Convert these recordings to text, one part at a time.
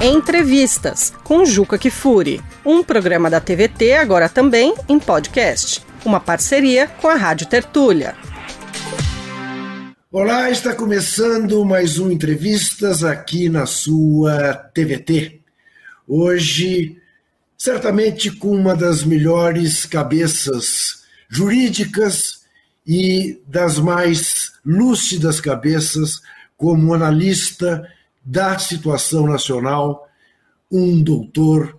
Entrevistas com Juca Kifuri, um programa da TVT agora também em podcast, uma parceria com a Rádio Tertúlia. Olá, está começando mais um Entrevistas aqui na sua TVT. Hoje, certamente com uma das melhores cabeças jurídicas e das mais lúcidas cabeças como analista da situação nacional um doutor,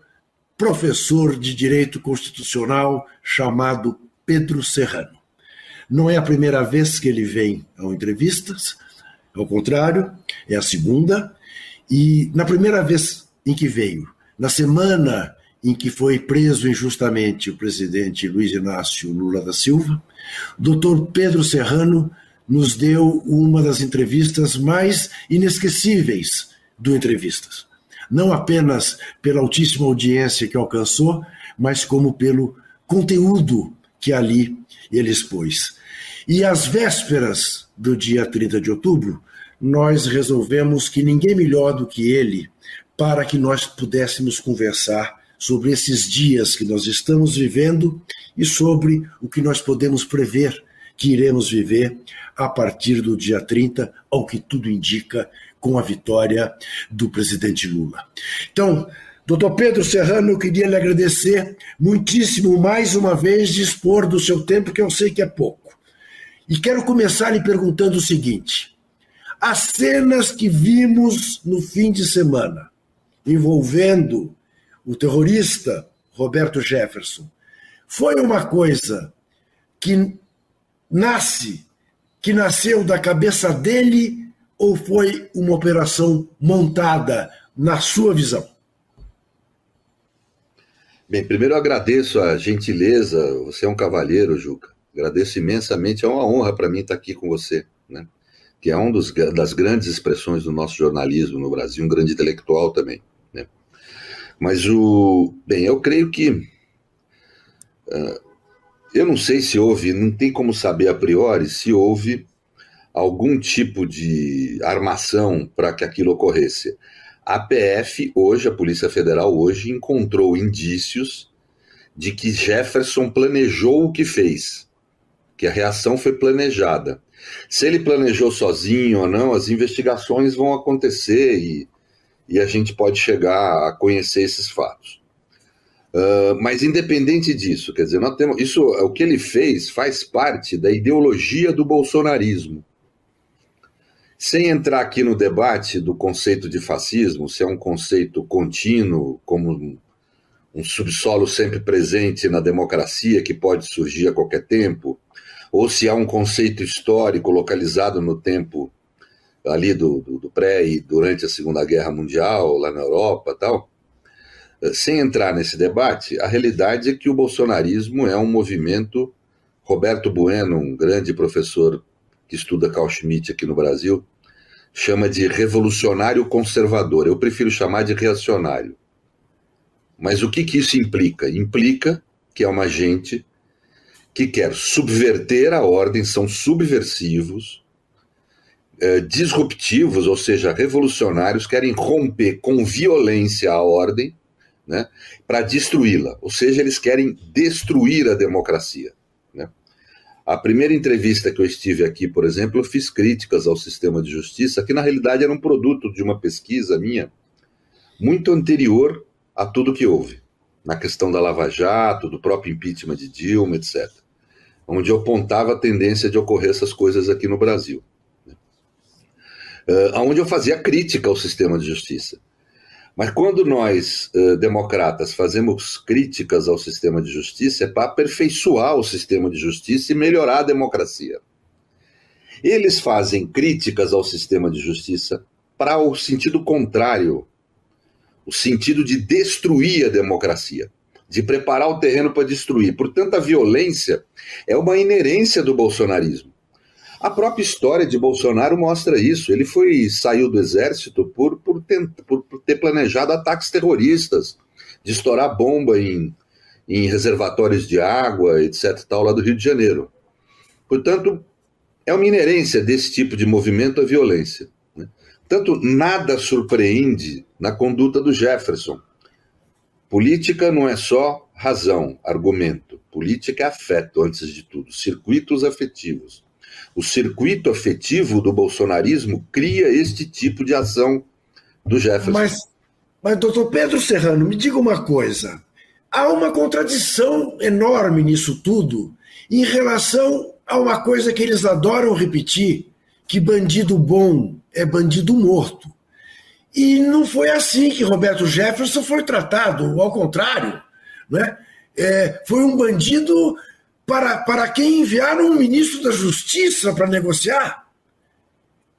professor de direito constitucional chamado Pedro Serrano. Não é a primeira vez que ele vem a entrevistas, ao contrário, é a segunda. E na primeira vez em que veio, na semana em que foi preso injustamente o presidente Luiz Inácio Lula da Silva, doutor Pedro Serrano nos deu uma das entrevistas mais inesquecíveis do Entrevistas. Não apenas pela altíssima audiência que alcançou, mas como pelo conteúdo que ali ele expôs. E às vésperas do dia 30 de outubro, nós resolvemos que ninguém melhor do que ele para que nós pudéssemos conversar sobre esses dias que nós estamos vivendo e sobre o que nós podemos prever que iremos viver a partir do dia 30, ao que tudo indica, com a vitória do presidente Lula. Então, doutor Pedro Serrano, eu queria lhe agradecer muitíssimo mais uma vez de expor do seu tempo, que eu sei que é pouco. E quero começar lhe perguntando o seguinte: as cenas que vimos no fim de semana, envolvendo o terrorista Roberto Jefferson, foi uma coisa que nasce, que nasceu da cabeça dele ou foi uma operação montada na sua visão? Bem, primeiro eu agradeço a gentileza, você é um cavalheiro, Juca. Agradeço imensamente, é uma honra para mim estar aqui com você, né? que é uma das grandes expressões do nosso jornalismo no Brasil, um grande intelectual também. Né? Mas o. Bem, eu creio que. Uh, eu não sei se houve, não tem como saber a priori se houve algum tipo de armação para que aquilo ocorresse. A PF, hoje, a Polícia Federal, hoje, encontrou indícios de que Jefferson planejou o que fez, que a reação foi planejada. Se ele planejou sozinho ou não, as investigações vão acontecer e, e a gente pode chegar a conhecer esses fatos. Uh, mas independente disso, quer dizer, nós temos isso, o que ele fez faz parte da ideologia do bolsonarismo. Sem entrar aqui no debate do conceito de fascismo, se é um conceito contínuo, como um subsolo sempre presente na democracia que pode surgir a qualquer tempo, ou se há um conceito histórico localizado no tempo ali do, do, do pré e durante a Segunda Guerra Mundial, lá na Europa tal. Sem entrar nesse debate, a realidade é que o bolsonarismo é um movimento. Roberto Bueno, um grande professor que estuda Carl Schmitt aqui no Brasil, chama de revolucionário conservador. Eu prefiro chamar de reacionário. Mas o que, que isso implica? Implica que é uma gente que quer subverter a ordem, são subversivos, eh, disruptivos, ou seja, revolucionários, querem romper com violência a ordem né, para destruí-la. Ou seja, eles querem destruir a democracia. A primeira entrevista que eu estive aqui, por exemplo, eu fiz críticas ao sistema de justiça, que na realidade era um produto de uma pesquisa minha muito anterior a tudo que houve, na questão da Lava Jato, do próprio impeachment de Dilma, etc. Onde eu apontava a tendência de ocorrer essas coisas aqui no Brasil. Uh, onde eu fazia crítica ao sistema de justiça. Mas quando nós, uh, democratas, fazemos críticas ao sistema de justiça, é para aperfeiçoar o sistema de justiça e melhorar a democracia. Eles fazem críticas ao sistema de justiça para o sentido contrário o sentido de destruir a democracia, de preparar o terreno para destruir. Portanto, a violência é uma inerência do bolsonarismo. A própria história de Bolsonaro mostra isso. Ele foi saiu do exército por, por, por, por ter planejado ataques terroristas, de estourar bomba em, em reservatórios de água, etc., tal, lá do Rio de Janeiro. Portanto, é uma inerência desse tipo de movimento a violência. Né? Tanto nada surpreende na conduta do Jefferson. Política não é só razão, argumento. Política é afeto, antes de tudo, circuitos afetivos. O circuito afetivo do bolsonarismo cria este tipo de ação do Jefferson. Mas, mas doutor Pedro Serrano, me diga uma coisa. Há uma contradição enorme nisso tudo em relação a uma coisa que eles adoram repetir, que bandido bom é bandido morto. E não foi assim que Roberto Jefferson foi tratado, ao contrário. Né? É, foi um bandido para, para quem enviaram um ministro da Justiça para negociar.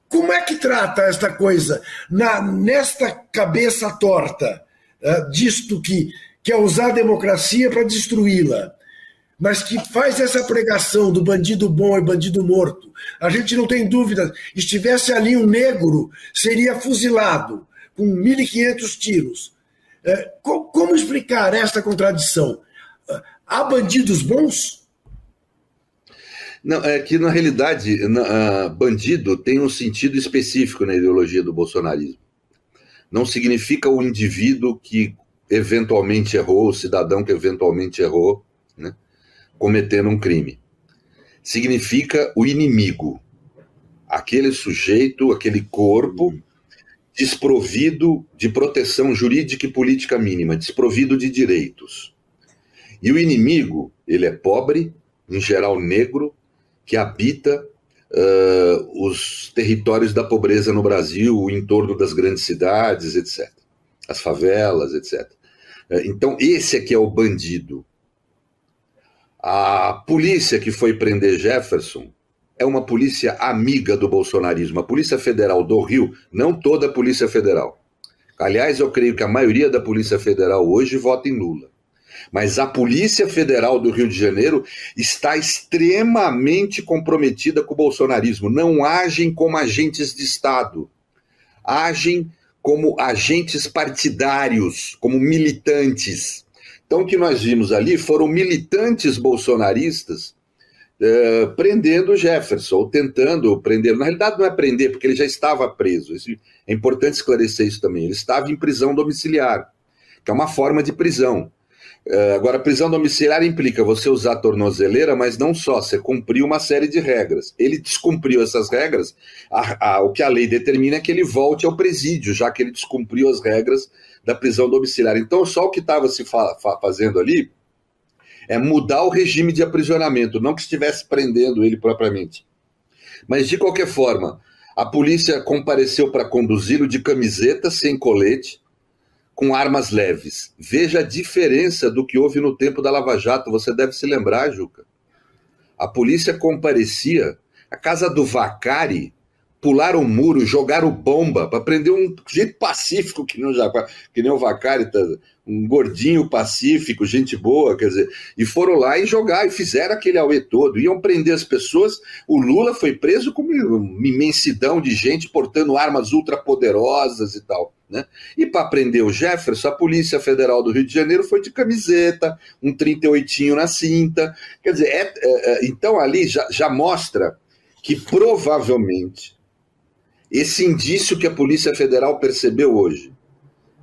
Como é que trata esta coisa na, nesta cabeça torta, uh, disto que quer usar a democracia para destruí-la? mas que faz essa pregação do bandido bom e bandido morto. A gente não tem dúvida, estivesse ali um negro, seria fuzilado com 1.500 tiros. É, como explicar esta contradição? Há bandidos bons? Não, é que na realidade, na, uh, bandido tem um sentido específico na ideologia do bolsonarismo. Não significa o indivíduo que eventualmente errou, o cidadão que eventualmente errou, né? cometendo um crime. Significa o inimigo, aquele sujeito, aquele corpo desprovido de proteção jurídica e política mínima, desprovido de direitos. E o inimigo, ele é pobre, em geral negro, que habita uh, os territórios da pobreza no Brasil, o entorno das grandes cidades, etc. As favelas, etc. Uh, então, esse aqui é o bandido. A polícia que foi prender Jefferson é uma polícia amiga do bolsonarismo. A Polícia Federal do Rio, não toda a Polícia Federal. Aliás, eu creio que a maioria da Polícia Federal hoje vota em Lula. Mas a Polícia Federal do Rio de Janeiro está extremamente comprometida com o bolsonarismo. Não agem como agentes de Estado. Agem como agentes partidários, como militantes. Então, o que nós vimos ali foram militantes bolsonaristas uh, prendendo Jefferson, ou tentando prender. Na realidade, não é prender, porque ele já estava preso. É importante esclarecer isso também. Ele estava em prisão domiciliar, que é uma forma de prisão. Uh, agora, prisão domiciliar implica você usar tornozeleira, mas não só, você cumpriu uma série de regras. Ele descumpriu essas regras, a, a, o que a lei determina é que ele volte ao presídio, já que ele descumpriu as regras da prisão domiciliar. Então, só o que estava se fa fa fazendo ali é mudar o regime de aprisionamento, não que estivesse prendendo ele propriamente. Mas, de qualquer forma, a polícia compareceu para conduzi-lo de camiseta, sem colete, com armas leves. Veja a diferença do que houve no tempo da Lava Jato, você deve se lembrar, Juca. A polícia comparecia, a casa do Vacari pularam o muro, jogaram bomba para prender um jeito pacífico que nem o, que nem o Vacari, tá, um gordinho pacífico, gente boa, quer dizer, e foram lá e jogar e fizeram aquele auê todo, iam prender as pessoas. O Lula foi preso com uma imensidão de gente portando armas ultrapoderosas e tal. Né? E para prender o Jefferson, a Polícia Federal do Rio de Janeiro foi de camiseta, um 38 na cinta. Quer dizer, é, é, é, então ali já, já mostra que provavelmente esse indício que a Polícia Federal percebeu hoje,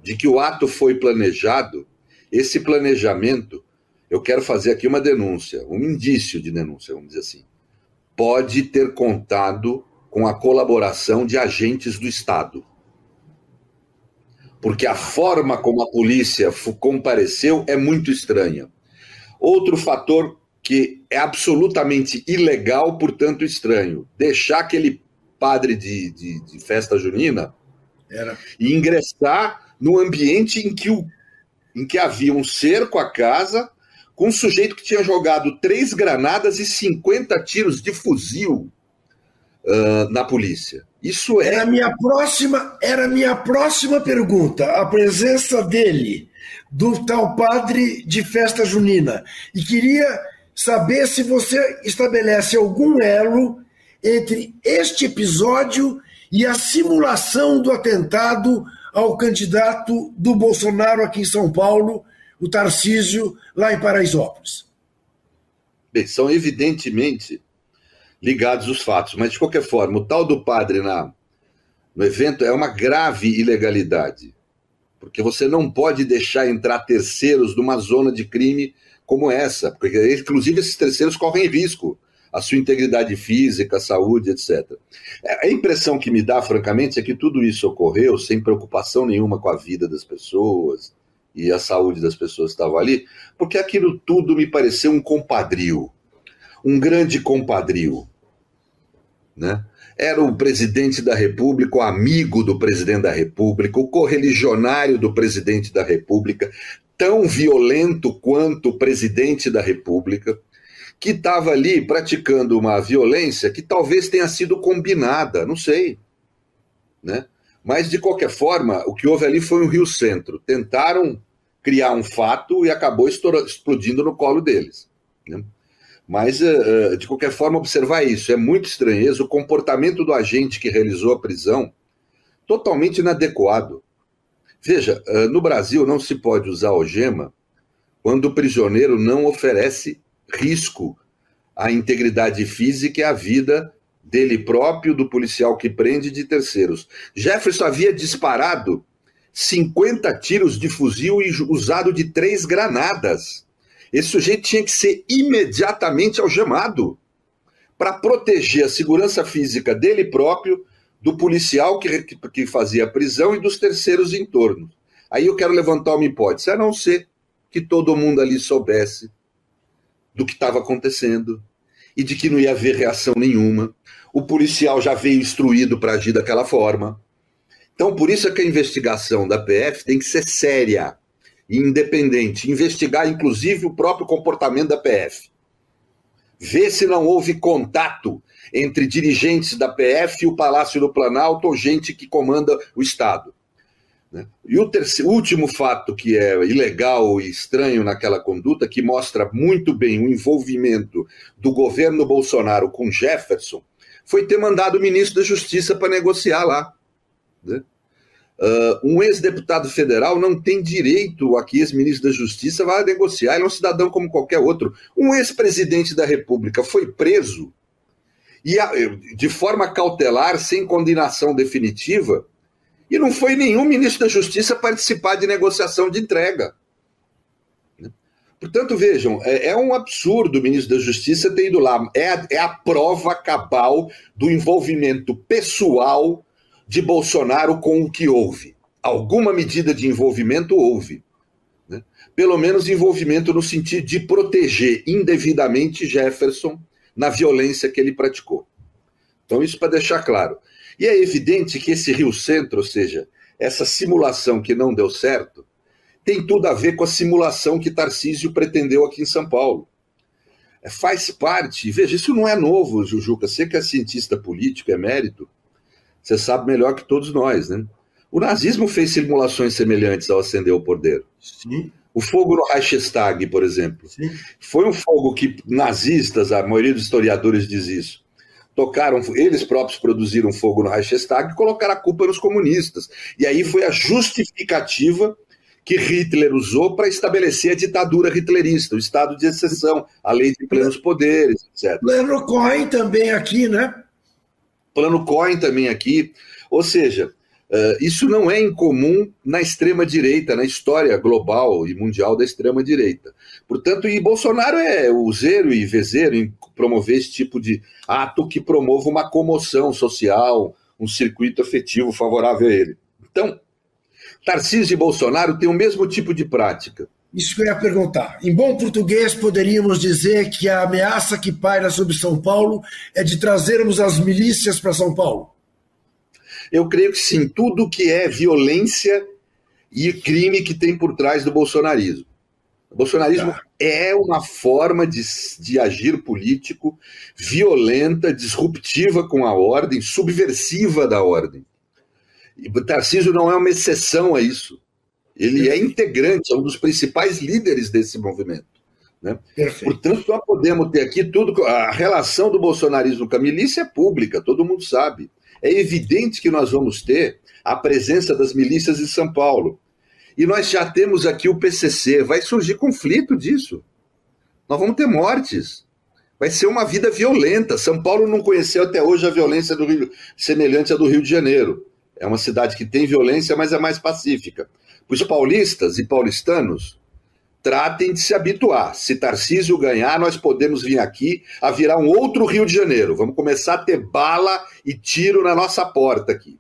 de que o ato foi planejado, esse planejamento, eu quero fazer aqui uma denúncia, um indício de denúncia, vamos dizer assim, pode ter contado com a colaboração de agentes do Estado. Porque a forma como a polícia compareceu é muito estranha. Outro fator que é absolutamente ilegal, portanto estranho, deixar aquele padre de, de, de festa junina Era. e ingressar no ambiente em que, o, em que havia um cerco à casa com um sujeito que tinha jogado três granadas e 50 tiros de fuzil uh, na polícia. Isso é. Era minha próxima, era minha próxima pergunta. A presença dele, do tal padre de festa junina. E queria saber se você estabelece algum elo entre este episódio e a simulação do atentado ao candidato do Bolsonaro aqui em São Paulo, o Tarcísio, lá em Paraisópolis? Bem, são evidentemente ligados os fatos, mas de qualquer forma, o tal do padre na, no evento é uma grave ilegalidade, porque você não pode deixar entrar terceiros numa zona de crime como essa, porque inclusive esses terceiros correm risco a sua integridade física, saúde, etc. É, a impressão que me dá, francamente, é que tudo isso ocorreu sem preocupação nenhuma com a vida das pessoas e a saúde das pessoas que estavam ali, porque aquilo tudo me pareceu um compadrio, um grande compadrio, né? Era o presidente da República, o amigo do presidente da República, o correligionário do presidente da República, tão violento quanto o presidente da República, que estava ali praticando uma violência que talvez tenha sido combinada, não sei. Né? Mas, de qualquer forma, o que houve ali foi um Rio Centro. Tentaram criar um fato e acabou explodindo no colo deles. Né? Mas, eh, eh, de qualquer forma, observar isso é muito estranheza. O comportamento do agente que realizou a prisão, totalmente inadequado. Veja, eh, no Brasil não se pode usar algema quando o prisioneiro não oferece risco à integridade física e à vida dele próprio, do policial que prende e de terceiros. Jefferson havia disparado 50 tiros de fuzil e usado de três granadas. Esse sujeito tinha que ser imediatamente algemado para proteger a segurança física dele próprio, do policial que, que fazia a prisão e dos terceiros em torno. Aí eu quero levantar uma hipótese, a não ser que todo mundo ali soubesse do que estava acontecendo e de que não ia haver reação nenhuma. O policial já veio instruído para agir daquela forma. Então, por isso é que a investigação da PF tem que ser séria independente, investigar inclusive o próprio comportamento da PF. Ver se não houve contato entre dirigentes da PF e o Palácio do Planalto ou gente que comanda o Estado. Né? E o terceiro, último fato que é ilegal e estranho naquela conduta, que mostra muito bem o envolvimento do governo Bolsonaro com Jefferson, foi ter mandado o ministro da Justiça para negociar lá. Né? Uh, um ex-deputado federal não tem direito a que ex-ministro da Justiça vá negociar, ele é um cidadão como qualquer outro. Um ex-presidente da República foi preso e de forma cautelar, sem condenação definitiva, e não foi nenhum ministro da Justiça participar de negociação de entrega. Portanto, vejam, é, é, um absurdo o ministro da Justiça ter ido lá. É a, é a prova cabal do envolvimento pessoal de Bolsonaro com o que houve. Alguma medida de envolvimento houve. Né? Pelo menos envolvimento no sentido de proteger indevidamente Jefferson na violência que ele praticou. Então, isso para deixar claro. E é evidente que esse Rio Centro, ou seja, essa simulação que não deu certo, tem tudo a ver com a simulação que Tarcísio pretendeu aqui em São Paulo. É, faz parte, veja, isso não é novo, Jujuca. Você que é cientista político, é mérito, você sabe melhor que todos nós, né? O nazismo fez simulações semelhantes ao acender o poder. Sim. O fogo no Reichstag, por exemplo, Sim. foi um fogo que nazistas, a maioria dos historiadores diz isso, tocaram, eles próprios produziram fogo no Reichstag e colocaram a culpa nos comunistas. E aí foi a justificativa que Hitler usou para estabelecer a ditadura hitlerista, o estado de exceção, a lei de plenos poderes, etc. Plano Cohen também aqui, né? Plano Cohen também aqui. Ou seja, uh, isso não é incomum na extrema-direita, na história global e mundial da extrema-direita. Portanto, e Bolsonaro é o zero e vezeiro em promover esse tipo de ato que promova uma comoção social, um circuito afetivo favorável a ele. Então, Tarcísio e Bolsonaro têm o mesmo tipo de prática. Isso que eu ia perguntar. Em bom português, poderíamos dizer que a ameaça que paira sobre São Paulo é de trazermos as milícias para São Paulo? Eu creio que sim. Tudo que é violência e crime que tem por trás do bolsonarismo. O bolsonarismo tá. é uma forma de, de agir político violenta, disruptiva com a ordem, subversiva da ordem. E Tarcísio não é uma exceção a isso. Ele é integrante, é um dos principais líderes desse movimento. Né? Portanto, nós podemos ter aqui tudo. A relação do bolsonarismo com a milícia é pública, todo mundo sabe. É evidente que nós vamos ter a presença das milícias em São Paulo. E nós já temos aqui o PCC. Vai surgir conflito disso. Nós vamos ter mortes. Vai ser uma vida violenta. São Paulo não conheceu até hoje a violência do Rio, semelhante à do Rio de Janeiro. É uma cidade que tem violência, mas é mais pacífica. Os paulistas e paulistanos tratem de se habituar. Se Tarcísio ganhar, nós podemos vir aqui a virar um outro Rio de Janeiro. Vamos começar a ter bala e tiro na nossa porta aqui.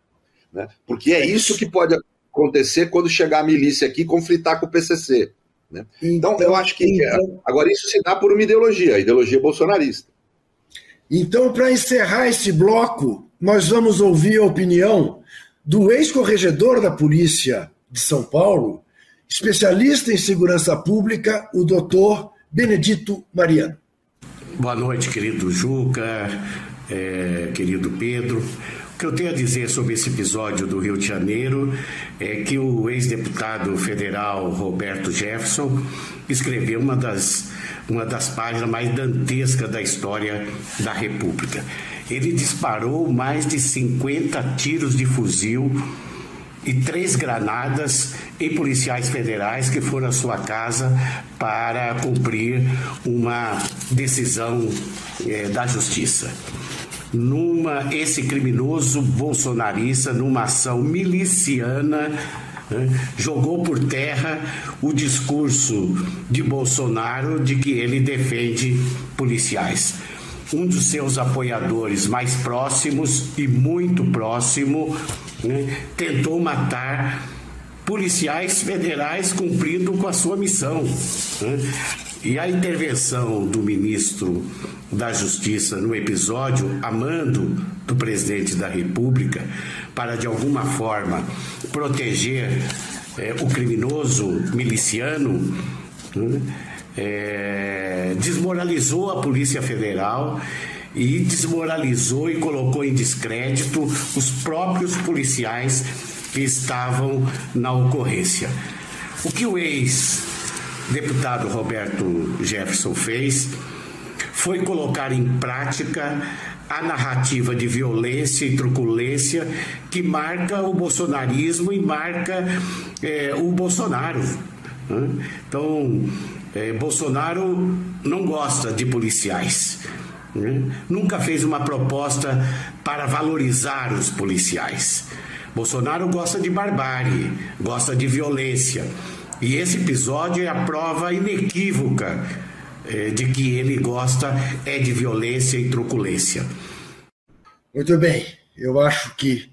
Né? Porque é isso que pode acontecer quando chegar a milícia aqui e conflitar com o PCC. Né? Então, então, eu acho que. Então, agora, isso se dá por uma ideologia, a ideologia bolsonarista. Então, para encerrar esse bloco, nós vamos ouvir a opinião do ex-corregedor da Polícia de São Paulo, especialista em segurança pública, o doutor Benedito Mariano. Boa noite, querido Juca, é, querido Pedro. O que eu tenho a dizer sobre esse episódio do Rio de Janeiro é que o ex-deputado federal Roberto Jefferson escreveu uma das, uma das páginas mais dantescas da história da República. Ele disparou mais de 50 tiros de fuzil e três granadas em policiais federais que foram à sua casa para cumprir uma decisão é, da justiça numa esse criminoso bolsonarista numa ação miliciana né, jogou por terra o discurso de Bolsonaro de que ele defende policiais. Um dos seus apoiadores mais próximos e muito próximo né, tentou matar policiais federais cumprindo com a sua missão. Né? E a intervenção do ministro da Justiça no episódio, a mando do presidente da República, para de alguma forma proteger é, o criminoso miliciano, né, é, desmoralizou a Polícia Federal e desmoralizou e colocou em descrédito os próprios policiais que estavam na ocorrência. O que o ex-deputado Roberto Jefferson fez foi colocar em prática a narrativa de violência e truculência que marca o bolsonarismo e marca é, o Bolsonaro. Né? Então, é, Bolsonaro não gosta de policiais. Né? Nunca fez uma proposta para valorizar os policiais. Bolsonaro gosta de barbárie, gosta de violência. E esse episódio é a prova inequívoca é, de que ele gosta é de violência e truculência. Muito bem, eu acho que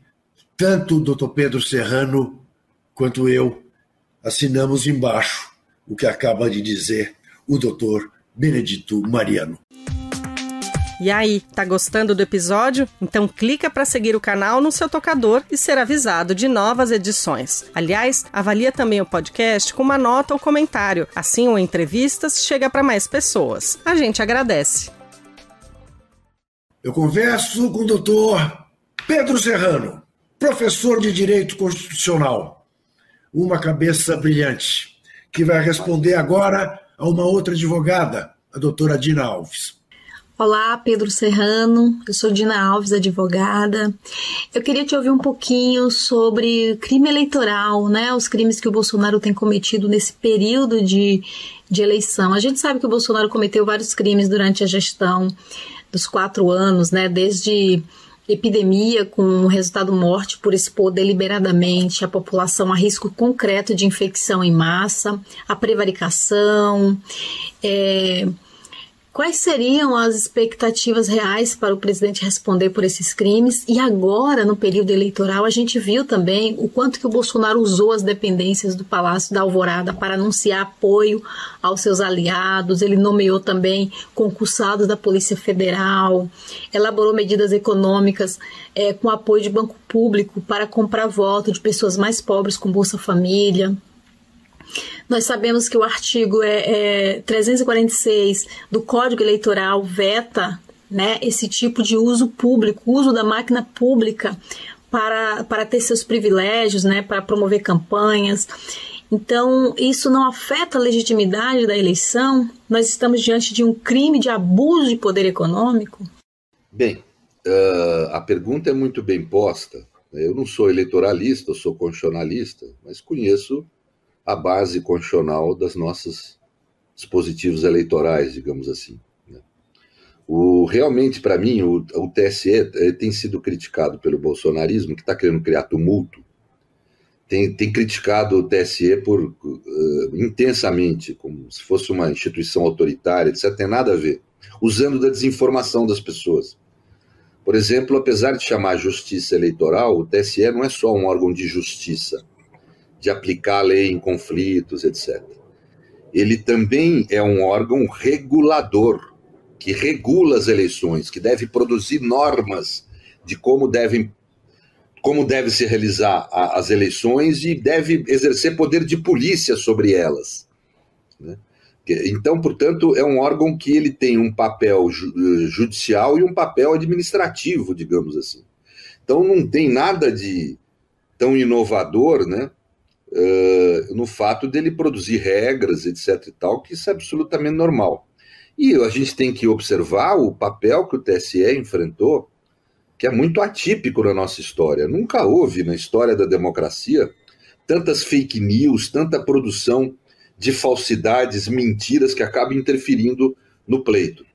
tanto o doutor Pedro Serrano quanto eu assinamos embaixo o que acaba de dizer o doutor Benedito Mariano. E aí, tá gostando do episódio? Então clica para seguir o canal no seu tocador e ser avisado de novas edições. Aliás, avalia também o podcast com uma nota ou comentário. Assim o Entrevistas chega para mais pessoas. A gente agradece. Eu converso com o doutor Pedro Serrano, professor de Direito Constitucional. Uma cabeça brilhante, que vai responder agora a uma outra advogada, a doutora Dina Alves. Olá, Pedro Serrano. Eu sou Dina Alves, advogada. Eu queria te ouvir um pouquinho sobre crime eleitoral, né? Os crimes que o Bolsonaro tem cometido nesse período de, de eleição. A gente sabe que o Bolsonaro cometeu vários crimes durante a gestão dos quatro anos, né? Desde epidemia com resultado morte por expor deliberadamente a população a risco concreto de infecção em massa, a prevaricação, é, Quais seriam as expectativas reais para o presidente responder por esses crimes? E agora, no período eleitoral, a gente viu também o quanto que o Bolsonaro usou as dependências do Palácio da Alvorada para anunciar apoio aos seus aliados. Ele nomeou também concursados da Polícia Federal, elaborou medidas econômicas é, com apoio de banco público para comprar voto de pessoas mais pobres com Bolsa Família. Nós sabemos que o artigo é, é 346 do Código Eleitoral veta né, esse tipo de uso público, uso da máquina pública para, para ter seus privilégios, né, para promover campanhas. Então, isso não afeta a legitimidade da eleição? Nós estamos diante de um crime de abuso de poder econômico? Bem, uh, a pergunta é muito bem posta. Eu não sou eleitoralista, eu sou constitucionalista, mas conheço a base constitucional das nossas dispositivos eleitorais, digamos assim. Né? O, realmente, para mim, o, o TSE tem sido criticado pelo bolsonarismo, que está querendo criar tumulto, tem, tem criticado o TSE por uh, intensamente, como se fosse uma instituição autoritária, etc. Tem nada a ver, usando da desinformação das pessoas. Por exemplo, apesar de chamar justiça eleitoral, o TSE não é só um órgão de justiça, de aplicar a lei em conflitos, etc. Ele também é um órgão regulador que regula as eleições, que deve produzir normas de como devem como deve se realizar a, as eleições e deve exercer poder de polícia sobre elas. Né? Então, portanto, é um órgão que ele tem um papel eh, judicial e um papel administrativo, digamos assim. Então, não tem nada de tão inovador, né, no fato dele produzir regras, etc. e tal, que isso é absolutamente normal. E a gente tem que observar o papel que o TSE enfrentou, que é muito atípico na nossa história. Nunca houve na história da democracia tantas fake news, tanta produção de falsidades, mentiras que acabam interferindo no pleito.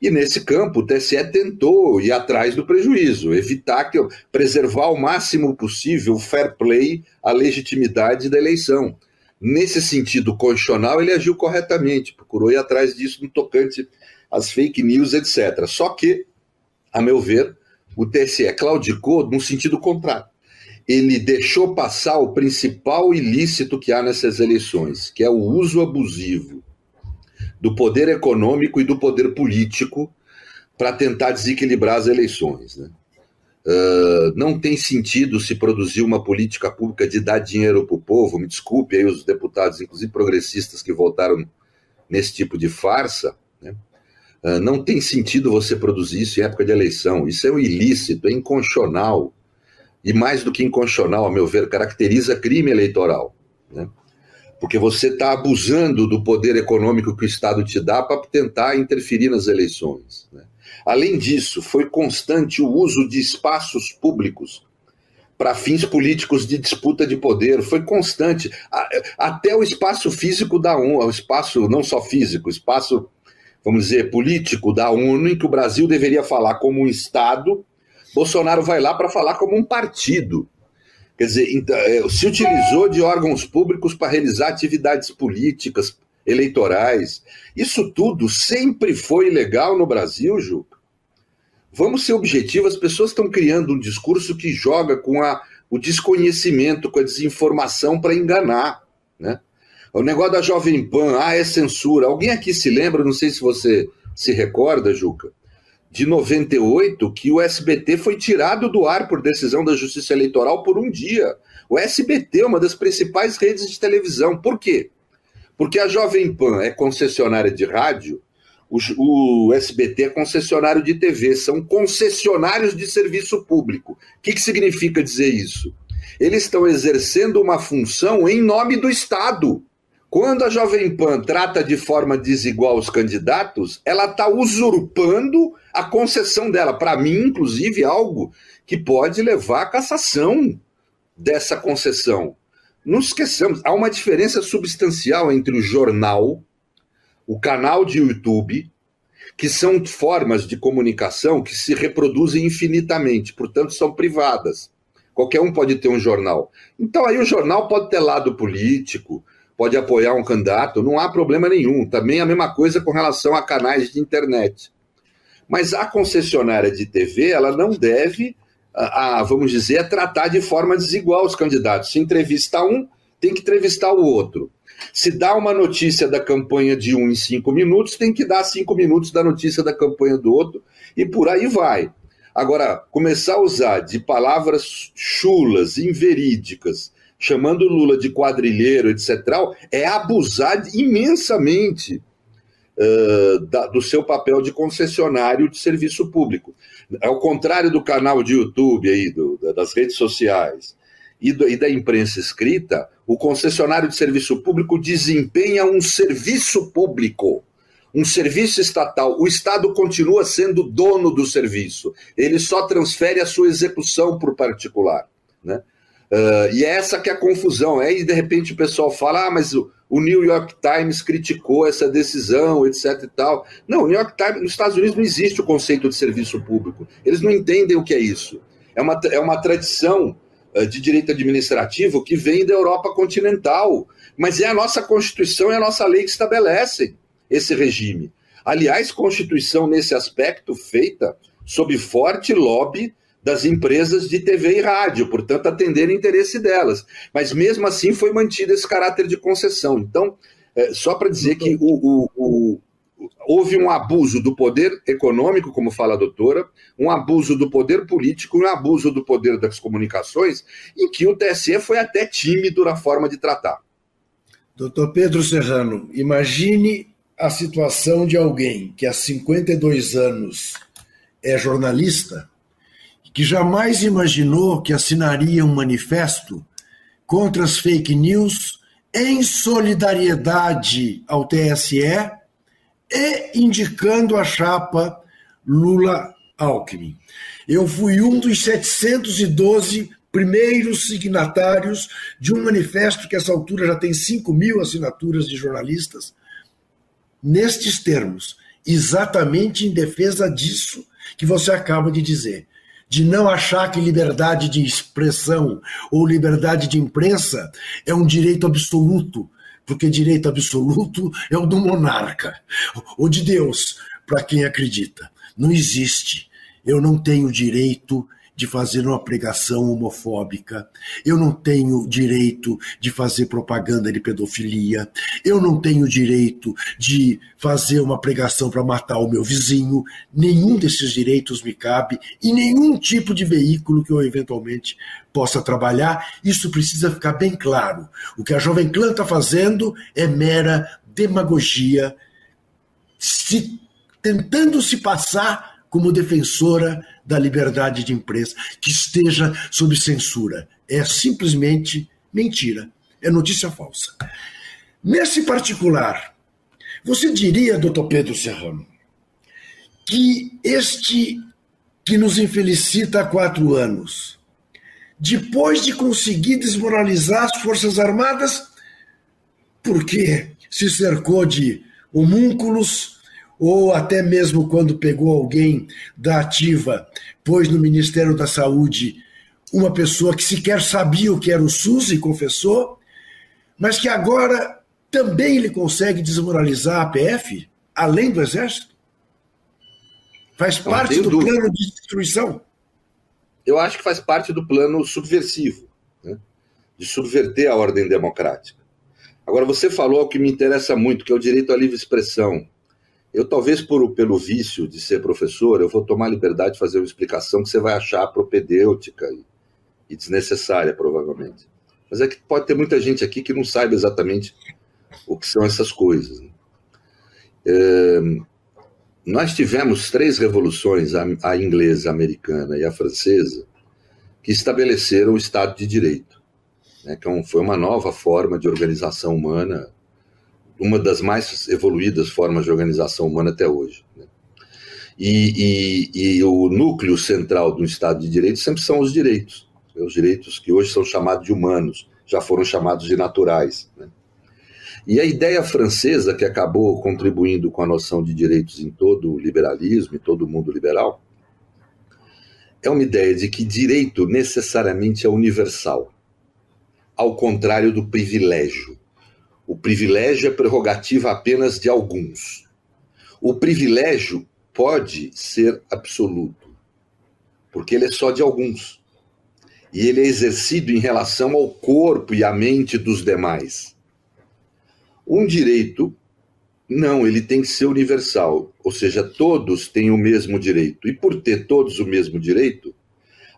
E nesse campo, o TSE tentou ir atrás do prejuízo, evitar que preservar o máximo possível o fair play, a legitimidade da eleição. Nesse sentido constitucional, ele agiu corretamente, procurou ir atrás disso no tocante às fake news, etc. Só que, a meu ver, o TSE claudicou no sentido contrário. Ele deixou passar o principal ilícito que há nessas eleições, que é o uso abusivo do poder econômico e do poder político para tentar desequilibrar as eleições. Né? Uh, não tem sentido se produzir uma política pública de dar dinheiro para o povo. Me desculpe aí os deputados, inclusive progressistas, que votaram nesse tipo de farsa. Né? Uh, não tem sentido você produzir isso em época de eleição. Isso é um ilícito, é inconstitucional. E mais do que inconstitucional, a meu ver, caracteriza crime eleitoral. Né? Porque você está abusando do poder econômico que o Estado te dá para tentar interferir nas eleições. Né? Além disso, foi constante o uso de espaços públicos para fins políticos de disputa de poder, foi constante. Até o espaço físico da ONU, o espaço não só físico, o espaço, vamos dizer, político da ONU, em que o Brasil deveria falar como um Estado, Bolsonaro vai lá para falar como um partido. Quer dizer, então, é, se utilizou de órgãos públicos para realizar atividades políticas, eleitorais. Isso tudo sempre foi legal no Brasil, Ju. Vamos ser objetivos, as pessoas estão criando um discurso que joga com a, o desconhecimento, com a desinformação para enganar. Né? O negócio da Jovem Pan, ah, é censura. Alguém aqui se lembra, não sei se você se recorda, Juca, de 98, que o SBT foi tirado do ar por decisão da Justiça Eleitoral por um dia. O SBT é uma das principais redes de televisão. Por quê? Porque a Jovem Pan é concessionária de rádio, o, o SBT é concessionário de TV, são concessionários de serviço público. O que, que significa dizer isso? Eles estão exercendo uma função em nome do Estado. Quando a Jovem Pan trata de forma desigual os candidatos, ela está usurpando a concessão dela. Para mim, inclusive, algo que pode levar à cassação dessa concessão. Não esqueçamos, há uma diferença substancial entre o jornal, o canal de YouTube, que são formas de comunicação que se reproduzem infinitamente, portanto, são privadas. Qualquer um pode ter um jornal. Então, aí o jornal pode ter lado político, pode apoiar um candidato, não há problema nenhum. Também a mesma coisa com relação a canais de internet. Mas a concessionária de TV, ela não deve a, a, vamos dizer, a tratar de forma desigual os candidatos. Se entrevista um, tem que entrevistar o outro. Se dá uma notícia da campanha de um em cinco minutos, tem que dar cinco minutos da notícia da campanha do outro, e por aí vai. Agora, começar a usar de palavras chulas, inverídicas, chamando Lula de quadrilheiro, etc., é abusar imensamente uh, da, do seu papel de concessionário de serviço público. Ao contrário do canal de YouTube aí, do, das redes sociais e, do, e da imprensa escrita, o concessionário de serviço público desempenha um serviço público um serviço estatal, o Estado continua sendo dono do serviço, ele só transfere a sua execução para o particular. Né? Uh, e é essa que é a confusão. Aí, de repente, o pessoal fala: ah, mas o, New York Times criticou essa decisão, etc. e tal. Não, o New York Times, nos Estados Unidos não existe o conceito de serviço público. Eles não entendem o que é isso. É uma, é uma tradição uh, de direito administrativo que vem da Europa continental. Mas é a nossa Constituição e a nossa lei que estabelecem esse regime. Aliás, Constituição, nesse aspecto, feita sob forte lobby das empresas de TV e rádio, portanto, atender interesse delas. Mas mesmo assim foi mantido esse caráter de concessão. Então, é, só para dizer que o, o, o, houve um abuso do poder econômico, como fala a doutora, um abuso do poder político, um abuso do poder das comunicações, em que o TSE foi até tímido na forma de tratar. Doutor Pedro Serrano, imagine a situação de alguém que há 52 anos é jornalista que jamais imaginou que assinaria um manifesto contra as fake news em solidariedade ao TSE e indicando a chapa Lula-Alckmin. Eu fui um dos 712 primeiros signatários de um manifesto que, a essa altura, já tem 5 mil assinaturas de jornalistas, nestes termos, exatamente em defesa disso que você acaba de dizer de não achar que liberdade de expressão ou liberdade de imprensa é um direito absoluto, porque direito absoluto é o do monarca, ou de Deus, para quem acredita. Não existe. Eu não tenho direito de fazer uma pregação homofóbica, eu não tenho direito de fazer propaganda de pedofilia, eu não tenho direito de fazer uma pregação para matar o meu vizinho, nenhum desses direitos me cabe e nenhum tipo de veículo que eu eventualmente possa trabalhar. Isso precisa ficar bem claro. O que a Jovem Clã está fazendo é mera demagogia, se, tentando se passar como defensora da liberdade de imprensa, que esteja sob censura. É simplesmente mentira, é notícia falsa. Nesse particular, você diria, doutor Pedro Serrano, que este que nos infelicita há quatro anos, depois de conseguir desmoralizar as Forças Armadas, porque se cercou de homúnculos, ou até mesmo quando pegou alguém da ativa, pôs no Ministério da Saúde uma pessoa que sequer sabia o que era o SUS e confessou, mas que agora também ele consegue desmoralizar a PF, além do Exército? Faz parte do dúvida. plano de destruição? Eu acho que faz parte do plano subversivo, né? de subverter a ordem democrática. Agora, você falou o que me interessa muito, que é o direito à livre expressão. Eu, talvez por, pelo vício de ser professor, eu vou tomar liberdade de fazer uma explicação que você vai achar propedêutica e, e desnecessária, provavelmente. Mas é que pode ter muita gente aqui que não saiba exatamente o que são essas coisas. Né? É, nós tivemos três revoluções, a, a inglesa, a americana e a francesa, que estabeleceram o Estado de Direito, né, que é foi uma nova forma de organização humana uma das mais evoluídas formas de organização humana até hoje. Né? E, e, e, o núcleo central do Estado de Direito sempre são os direitos, né? os direitos que hoje são chamados de humanos, já foram chamados de naturais. Né? E a ideia francesa, que acabou contribuindo com a noção de direitos em todo o liberalismo, em todo o mundo liberal, é uma ideia de que direito necessariamente é universal, ao contrário do privilégio. O privilégio é prerrogativa apenas de alguns. O privilégio pode ser absoluto, porque ele é só de alguns. E ele é exercido em relação ao corpo e à mente dos demais. Um direito, não, ele tem que ser universal, ou seja, todos têm o mesmo direito. E por ter todos o mesmo direito,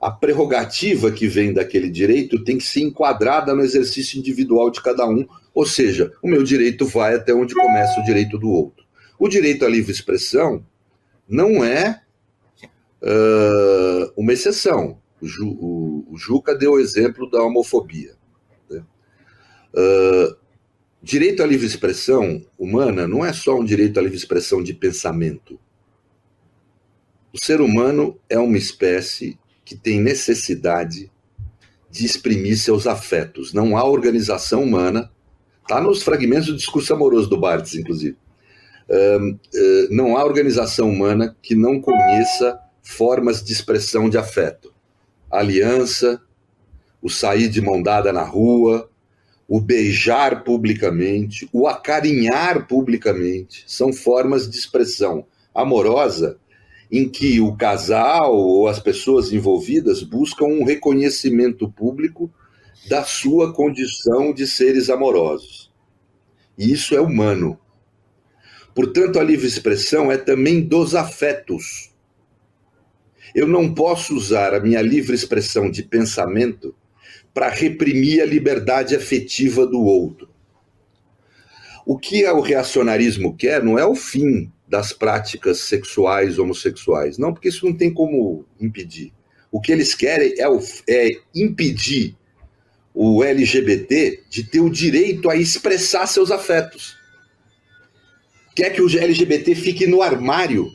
a prerrogativa que vem daquele direito tem que ser enquadrada no exercício individual de cada um, ou seja, o meu direito vai até onde começa o direito do outro. O direito à livre expressão não é uh, uma exceção. O, Ju, o, o, Juca deu o exemplo da homofobia. Né? Uh, direito à livre expressão humana não é só um direito à livre expressão de pensamento. O ser humano é uma espécie que tem necessidade de exprimir seus afetos. Não há organização humana, está nos fragmentos do discurso amoroso do Barthes, inclusive. Uh, não há organização humana que não conheça formas de expressão de afeto. A aliança, o sair de mão dada na rua, o beijar publicamente, o acarinhar publicamente, são formas de expressão amorosa em que o casal ou as pessoas envolvidas buscam um reconhecimento público da sua condição de seres amorosos. E isso é humano. Portanto, a livre expressão é também dos afetos. Eu não posso usar a minha livre expressão de pensamento para reprimir a liberdade afetiva do outro. O que o reacionarismo quer não é o fim das práticas sexuais homossexuais. Não, porque isso não tem como impedir. O que eles querem é, o, é impedir o LGBT de ter o direito a expressar seus afetos. Quer que o LGBT fique no armário.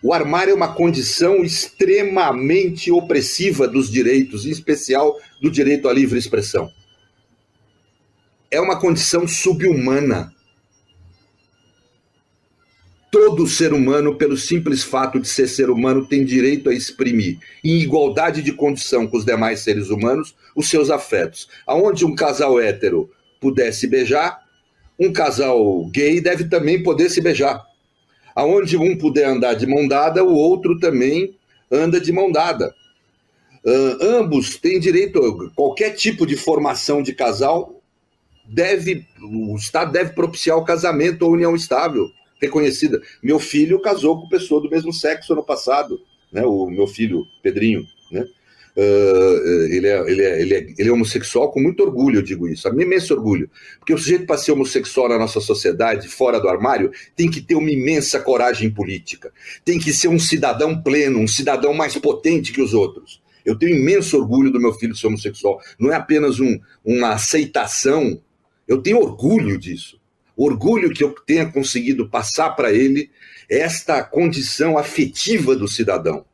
O armário é uma condição extremamente opressiva dos direitos, em especial do direito à livre expressão. É uma condição subhumana todo ser humano, pelo simples fato de ser ser humano, tem direito a exprimir, em igualdade de condição com os demais seres humanos, os seus afetos. Aonde um casal hétero pudesse beijar, um casal gay deve também poder se beijar. Aonde um puder andar de mão dada, o outro também anda de mão dada. Uh, ambos têm direito a qualquer tipo de formação de casal deve o Estado deve propiciar o casamento ou união estável reconhecida. Meu filho casou com pessoa do mesmo sexo ano passado, né? O meu filho, Pedrinho, né? Uh, ele, é, ele, é, ele, é, ele é homossexual com muito orgulho, eu digo isso, um imenso orgulho. Porque o sujeito para ser homossexual na nossa sociedade, fora do armário, tem que ter uma imensa coragem política. Tem que ser um cidadão pleno, um cidadão mais potente que os outros. Eu tenho imenso orgulho do meu filho ser homossexual. Não é apenas um, uma aceitação, eu tenho orgulho disso orgulho que eu tenha conseguido passar para ele esta condição afetiva do cidadão,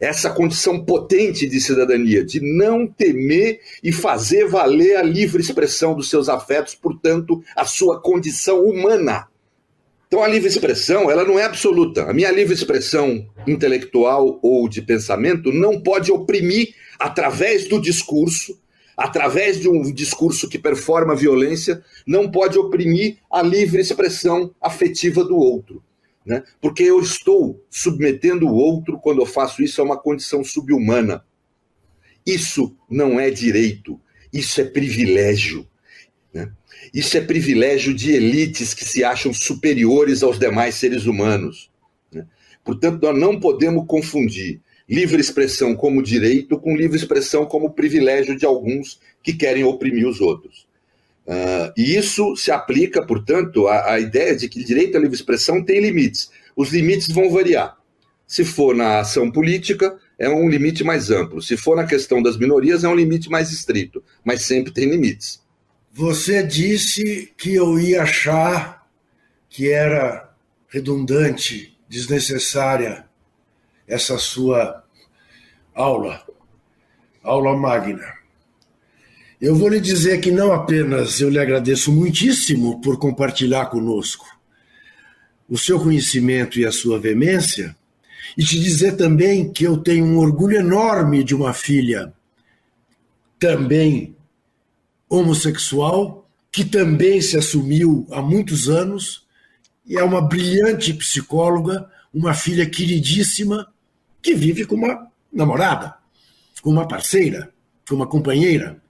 essa condição potente de cidadania, de não temer e fazer valer a livre expressão dos seus afetos, portanto, a sua condição humana. Então a livre expressão, ela não é absoluta. A minha livre expressão intelectual ou de pensamento não pode oprimir através do discurso através de um discurso que performa violência, não pode oprimir a livre expressão afetiva do outro. Né? Porque eu estou submetendo o outro, quando eu faço isso, a uma condição subhumana. Isso não é direito, isso é privilégio. Né? Isso é privilégio de elites que se acham superiores aos demais seres humanos. Né? Portanto, nós não podemos confundir livre expressão como direito com livre expressão como privilégio de alguns que querem oprimir os outros. Uh, e isso se aplica, portanto, à, à, ideia de que direito à livre expressão tem limites. Os limites vão variar. Se for na ação política, é um limite mais amplo. Se for na questão das minorias, é um limite mais estrito. Mas sempre tem limites. Você disse que eu ia achar que era redundante, desnecessária essa sua aula, aula magna. Eu vou lhe dizer que não apenas eu lhe agradeço muitíssimo por compartilhar conosco o seu conhecimento e a sua veemência, e te dizer também que eu tenho um orgulho enorme de uma filha também homossexual, que também se assumiu há muitos anos, e é uma brilhante psicóloga, uma filha queridíssima, que vive com uma namorada, com uma parceira, com uma companheira.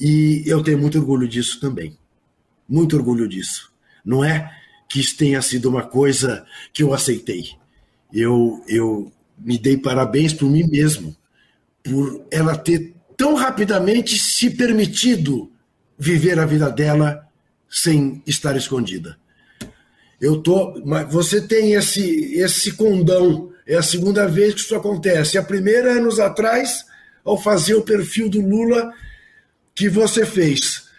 E eu tenho muito orgulho disso também. Muito orgulho disso. Não é que isso tenha sido uma coisa que eu aceitei. Eu, eu me dei parabéns por mim mesmo, por ela ter tão rapidamente se permitido viver a vida dela sem estar escondida. Eu tô, mas você tem esse esse condão é a segunda vez que isso acontece. A primeira, anos atrás, ao fazer o perfil do Lula que você fez.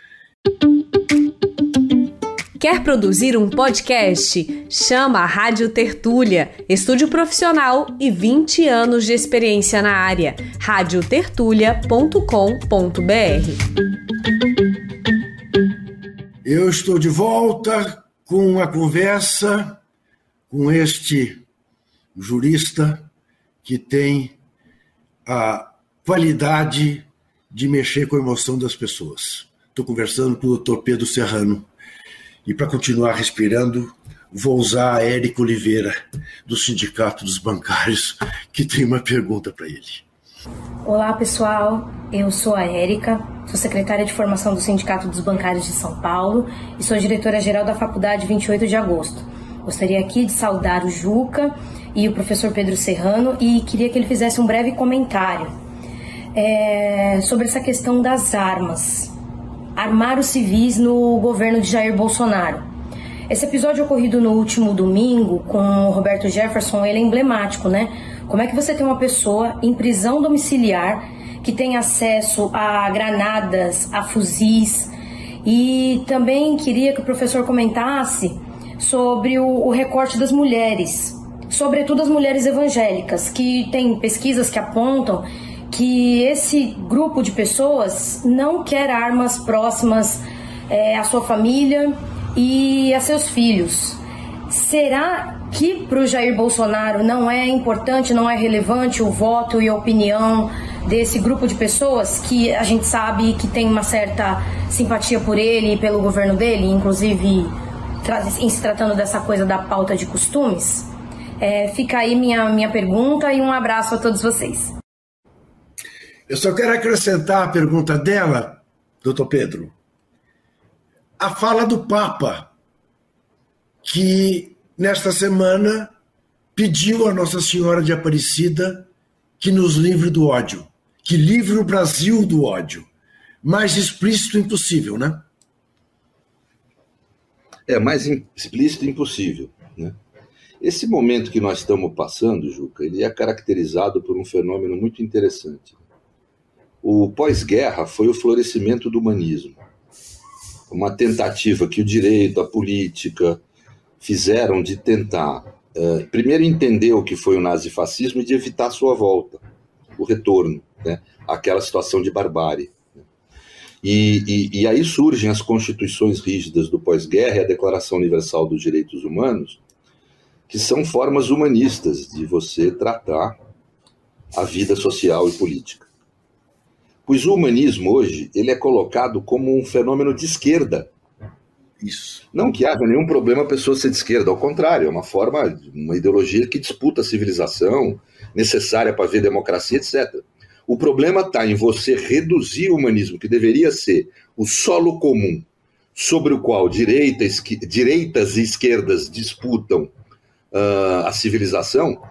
Quer produzir um podcast? Chama a Rádio Tertúlia, estúdio profissional e 20 anos de experiência na área. radiotertulia.com.br. Eu estou de volta com a conversa com este jurista que tem a qualidade de mexer com a emoção das pessoas. Estou conversando com o Dr. Pedro Serrano. E para continuar respirando, vou usar a Érica Oliveira, do Sindicato dos Bancários, que tem uma pergunta para ele. Olá pessoal, eu sou a Érica, sou secretária de formação do Sindicato dos Bancários de São Paulo e sou diretora-geral da Faculdade 28 de Agosto. Gostaria aqui de saudar o Juca e o professor Pedro Serrano e queria que ele fizesse um breve comentário é, sobre essa questão das armas armar os civis no governo de Jair Bolsonaro. Esse episódio ocorrido no último domingo com o Roberto Jefferson, ele é emblemático, né? Como é que você tem uma pessoa em prisão domiciliar que tem acesso a granadas, a fuzis? E também queria que o professor comentasse sobre o, o recorte das mulheres, sobretudo as mulheres evangélicas, que tem pesquisas que apontam que esse grupo de pessoas não quer armas próximas é, à sua família e a seus filhos. Será que para o Jair Bolsonaro não é importante, não é relevante o voto e a opinião desse grupo de pessoas que a gente sabe que tem uma certa simpatia por ele e pelo governo dele, inclusive em se tratando dessa coisa da pauta de costumes? É, fica aí minha, minha pergunta e um abraço a todos vocês. Eu só quero acrescentar a pergunta dela, doutor Pedro. A fala do Papa, que nesta semana pediu a Nossa Senhora de Aparecida que nos livre do ódio, que livre o Brasil do ódio. Mais explícito impossível, né? É, mais explícito impossível. Né? Esse momento que nós estamos passando, Juca, ele é caracterizado por um fenômeno muito interessante. O pós-guerra foi o florescimento do humanismo. Uma tentativa que o direito, a política fizeram de tentar, uh, primeiro, entender o que foi o nazifascismo e de evitar sua volta, o retorno né, àquela situação de barbárie. E, e, e, aí surgem as constituições rígidas do pós-guerra e a Declaração Universal dos Direitos Humanos, que são formas humanistas de você tratar a vida social e política. Pois o humanismo hoje ele é colocado como um fenômeno de esquerda. Isso. Não que haja nenhum problema a pessoa ser de esquerda, ao contrário, é uma forma, uma ideologia que disputa a civilização, necessária para ver democracia, etc. O problema está em você reduzir o humanismo, que deveria ser o solo comum, sobre o qual direita, esqui, direitas e esquerdas disputam uh, a civilização,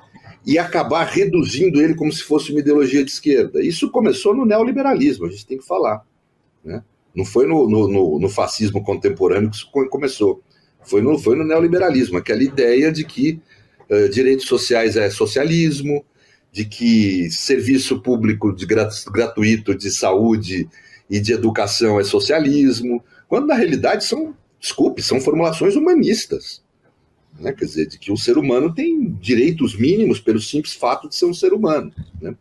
e acabar reduzindo ele como se fosse uma ideologia de esquerda. Isso começou no neoliberalismo, a gente tem que falar. Né? Não foi no, no, no, fascismo contemporâneo que isso começou. Foi no, foi no neoliberalismo, aquela ideia de que uh, direitos sociais é socialismo, de que serviço público de gratuito de saúde e de educação é socialismo, quando na realidade são, desculpe, são formulações humanistas né? quer dizer, de que o ser humano tem direitos mínimos pelo simples fato de ser um ser humano. Né?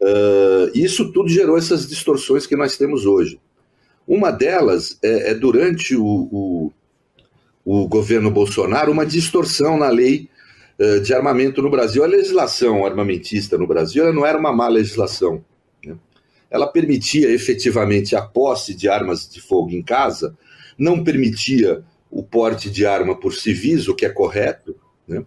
Uh, isso tudo gerou essas distorções que nós temos hoje. Uma delas é, é durante o, o, o, governo Bolsonaro uma distorção na lei uh, de armamento no Brasil. A legislação armamentista no Brasil não era uma má legislação. Né? Ela permitia efetivamente a posse de armas de fogo em casa, não permitia o porte de arma por civis, o que é correto, né?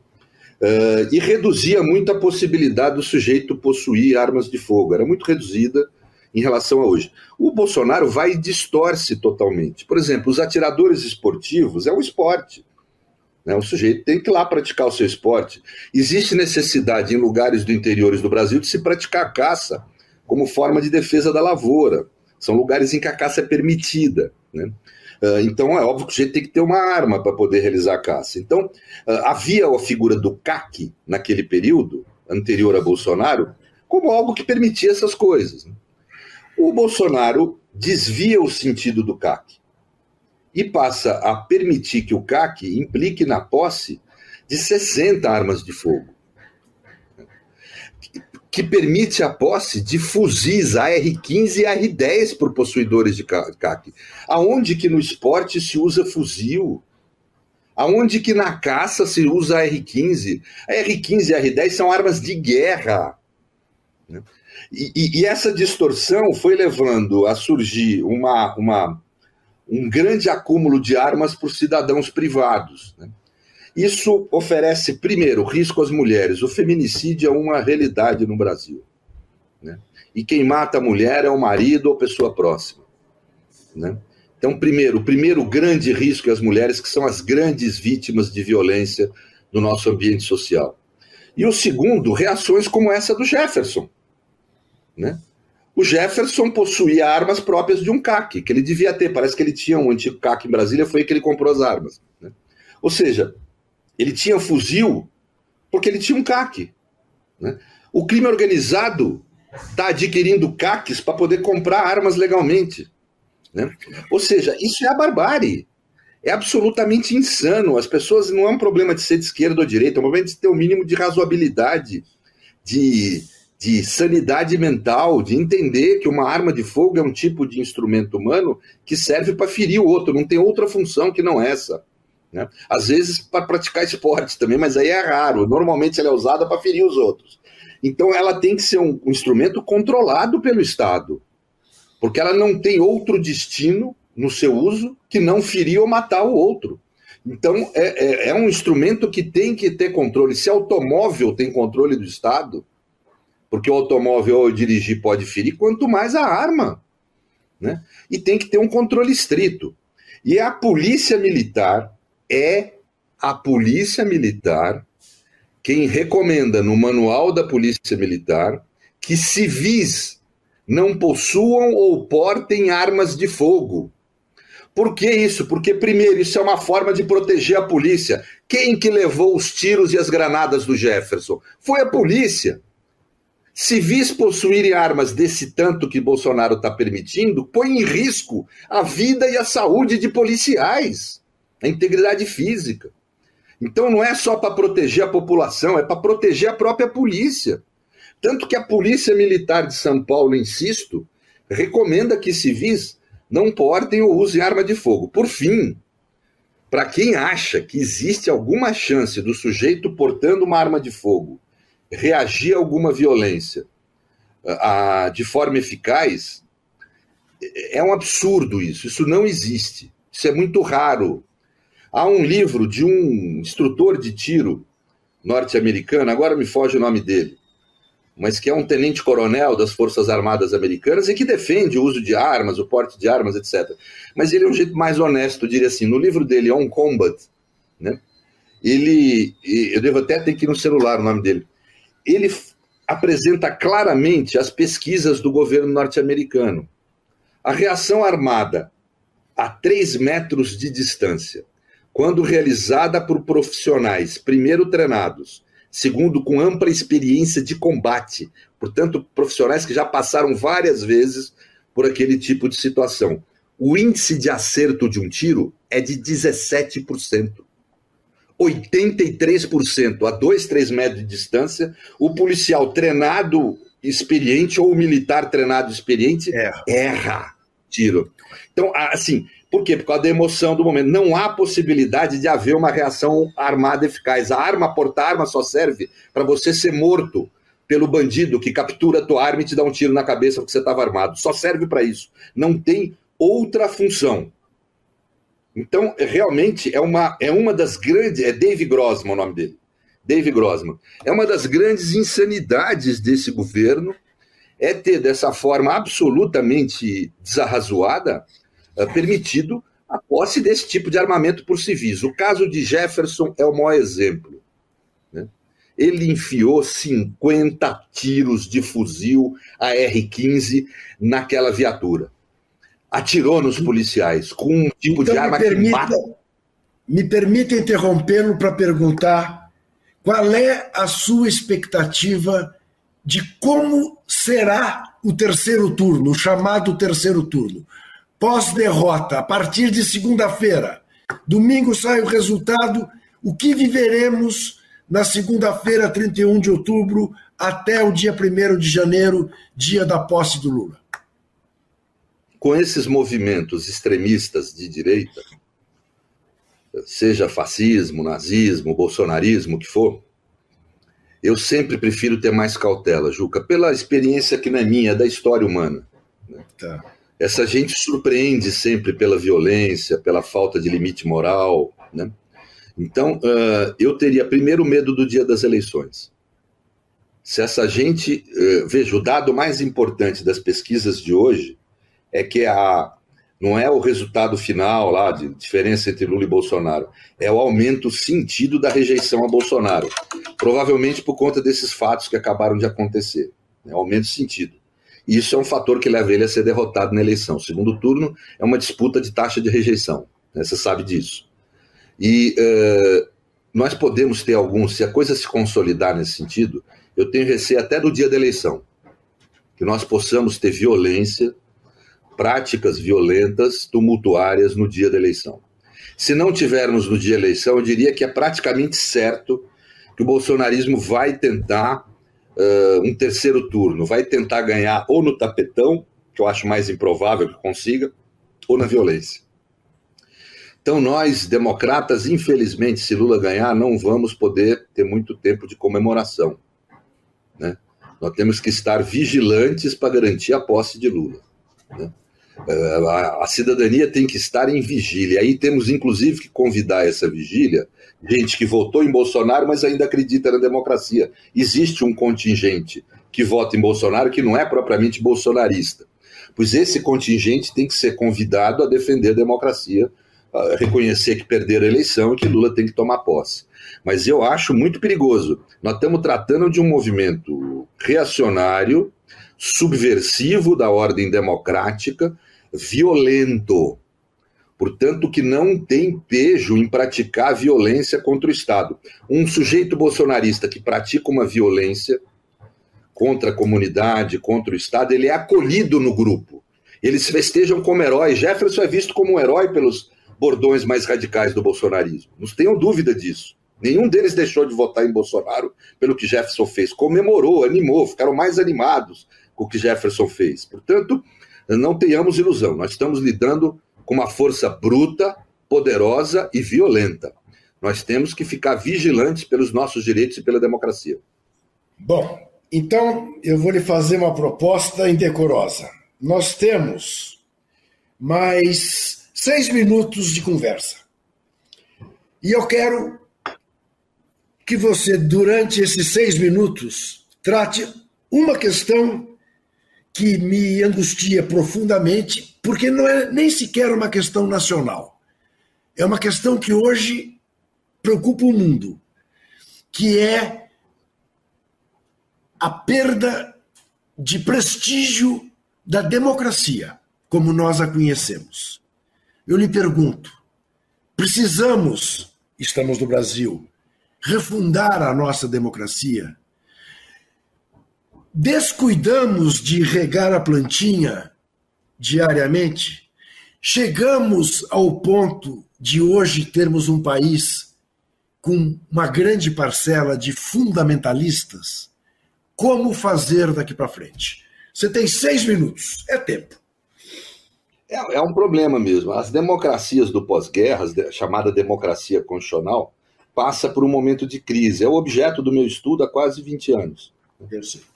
Uh, e reduzia muito a possibilidade do sujeito possuir armas de fogo. Era muito reduzida em relação a hoje. O Bolsonaro vai e distorce totalmente. Por exemplo, os atiradores esportivos é um esporte. Né? O sujeito tem que ir lá praticar o seu esporte. Existe necessidade em lugares do interior do Brasil de se praticar caça como forma de defesa da lavoura. São lugares em que a caça é permitida. Né? Ah, então é óbvio que o sujeito tem que ter uma arma para poder realizar a caça. Então ah, havia a figura do CAC naquele período, anterior a Bolsonaro, como algo que permitia essas coisas. Né? O Bolsonaro desvia o sentido do CAC e passa a permitir que o CAC implique na posse de 60 armas de fogo, que permite a posse de fuzis AR-15 e AR-10 por possuidores de CAC. Aonde que no esporte se usa fuzil? Aonde que na caça se usa AR-15? AR-15 e AR-10 são armas de guerra. Né? E, e, e, essa distorção foi levando a surgir uma, uma, um grande acúmulo de armas por cidadãos privados. Né? Isso oferece, primeiro, risco às mulheres. O feminicídio é uma realidade no Brasil. Né? E quem mata a mulher é o marido ou pessoa próxima. Né? Então, primeiro, o primeiro grande risco é as mulheres, que são as grandes vítimas de violência no nosso ambiente social. E o segundo, reações como essa do Jefferson. Né? O Jefferson possuía armas próprias de um CAC, que ele devia ter. Parece que ele tinha um antigo CAC em Brasília, foi aí que ele comprou as armas. Né? Ou seja, ele tinha fuzil porque ele tinha um CAC. Né? O crime organizado está adquirindo CACs para poder comprar armas legalmente. Né? Ou seja, isso é a barbárie. É absolutamente insano. As pessoas não é um problema de ser de esquerda ou direita, é um problema de ter o um mínimo de razoabilidade, de, de sanidade mental, de entender que uma arma de fogo é um tipo de instrumento humano que serve para ferir o outro, não tem outra função que não essa. Né? Às vezes para praticar esporte também, mas aí é raro. Normalmente ela é usada para ferir os outros. Então ela tem que ser um, um instrumento controlado pelo Estado, porque ela não tem outro destino no seu uso que não ferir ou matar o outro. Então é, é, é um instrumento que tem que ter controle. Se automóvel tem controle do Estado, porque o automóvel ao dirigir pode ferir, quanto mais a arma. Né? E tem que ter um controle estrito. E a polícia militar é a Polícia Militar quem recomenda no manual da Polícia Militar que civis não possuam ou portem armas de fogo. Por que isso? Porque, primeiro, isso é uma forma de proteger a polícia. Quem que levou os tiros e as granadas do Jefferson? Foi a polícia. Civis possuírem armas desse tanto que Bolsonaro está permitindo, põe em risco a vida e a saúde de policiais a integridade física. Então não é só para proteger a população, é para proteger a própria polícia. Tanto que a Polícia Militar de São Paulo, insisto, recomenda que civis não portem ou usem arma de fogo. Por fim, para quem acha que existe alguma chance do sujeito portando uma arma de fogo reagir a alguma violência a, de forma eficaz, é um absurdo isso. Isso não existe. Isso é muito raro. Há um livro de um instrutor de tiro norte-americano, agora me foge o nome dele, mas que é um tenente-coronel das Forças Armadas Americanas e que defende o uso de armas, o porte de armas, etc. Mas ele é um jeito mais honesto, diria assim. No livro dele, On Combat, né? ele, eu devo até ter aqui no celular o nome dele, ele apresenta claramente as pesquisas do governo norte-americano. A reação armada a 3 metros de distância quando realizada por profissionais, primeiro treinados, segundo com ampla experiência de combate, portanto, profissionais que já passaram várias vezes por aquele tipo de situação. O índice de acerto de um tiro é de 17%. 83% a 2, 3 metros de distância, o policial treinado experiente ou o militar treinado experiente erra, erra tiro. Então, assim, por quê? Por causa da emoção do momento. Não há possibilidade de haver uma reação armada eficaz. A arma, portar-arma, só serve para você ser morto pelo bandido que captura a tua arma e te dá um tiro na cabeça porque você estava armado. Só serve para isso. Não tem outra função. Então, realmente, é uma, é uma das grandes. É Dave Grossman o nome dele. Dave Grossman. É uma das grandes insanidades desse governo é ter dessa forma absolutamente desarrazoada permitido a posse desse tipo de armamento por civis. O caso de Jefferson é o maior exemplo. Né? Ele enfiou 50 tiros de fuzil AR-15 naquela viatura. Atirou nos policiais com um tipo então, de arma permita, que mata. Me permita interrompê-lo para perguntar qual é a sua expectativa de como será o terceiro turno, o chamado terceiro turno pós-derrota, a partir de segunda-feira. Domingo sai o resultado. O que viveremos na segunda-feira, 31 de outubro, até o dia 1 de janeiro, dia da posse do Lula? Com esses movimentos extremistas de direita, seja fascismo, nazismo, bolsonarismo, o que for, eu sempre prefiro ter mais cautela, Juca, pela experiência que não é minha, é da história humana. Né? Tá. Essa gente surpreende sempre pela violência, pela falta de limite moral. Né? Então, uh, eu teria primeiro medo do dia das eleições. Se essa gente. Uh, veja, o dado mais importante das pesquisas de hoje é que a, não é o resultado final lá de diferença entre Lula e Bolsonaro, é o aumento sentido da rejeição a Bolsonaro, provavelmente por conta desses fatos que acabaram de acontecer, né? aumento sentido. E isso é um fator que leva ele a ser derrotado na eleição. O segundo turno é uma disputa de taxa de rejeição, né? você sabe disso. E uh, nós podemos ter alguns, se a coisa se consolidar nesse sentido, eu tenho receio até do dia da eleição, que nós possamos ter violência práticas violentas, tumultuárias no dia da eleição. Se não tivermos no dia da eleição, eu diria que é praticamente certo que o bolsonarismo vai tentar uh, um terceiro turno, vai tentar ganhar ou no tapetão, que eu acho mais improvável que consiga, ou na violência. Então, nós, democratas, infelizmente, se Lula ganhar, não vamos poder ter muito tempo de comemoração. Né? Nós temos que estar vigilantes para garantir a posse de Lula. Né? A, cidadania tem que estar em vigília. Aí temos, inclusive, que convidar essa vigília gente que votou em Bolsonaro, mas ainda acredita na democracia. Existe um contingente que vota em Bolsonaro que não é propriamente bolsonarista. Pois esse contingente tem que ser convidado a defender a democracia, a reconhecer que perderam a eleição e que Lula tem que tomar posse. Mas eu acho muito perigoso. Nós estamos tratando de um movimento reacionário, subversivo da ordem democrática, violento. Portanto, que não tem pejo em praticar violência contra o Estado. Um sujeito bolsonarista que pratica uma violência contra a comunidade, contra o Estado, ele é acolhido no grupo. Eles festejam como herói. Jefferson é visto como um herói pelos bordões mais radicais do bolsonarismo. Não tenham dúvida disso. Nenhum deles deixou de votar em Bolsonaro pelo que Jefferson fez. Comemorou, animou, ficaram mais animados com o que Jefferson fez. Portanto, não tenhamos ilusão, nós estamos lidando com uma força bruta, poderosa e violenta. Nós temos que ficar vigilantes pelos nossos direitos e pela democracia. Bom, então eu vou lhe fazer uma proposta indecorosa. Nós temos mais seis minutos de conversa. E eu quero que você, durante esses seis minutos, trate uma questão que me angustia profundamente, porque não é nem sequer uma questão nacional. É uma questão que hoje preocupa o mundo, que é a perda de prestígio da democracia, como nós a conhecemos. Eu lhe pergunto: precisamos, estamos no Brasil, refundar a nossa democracia? descuidamos de regar a plantinha diariamente, chegamos ao ponto de hoje termos um país com uma grande parcela de fundamentalistas. Como fazer daqui para frente? Você tem seis minutos, é tempo. É, é um problema mesmo. As democracias do pós-guerra, chamada democracia constitucional, passa por um momento de crise. É o objeto do meu estudo há quase 20 anos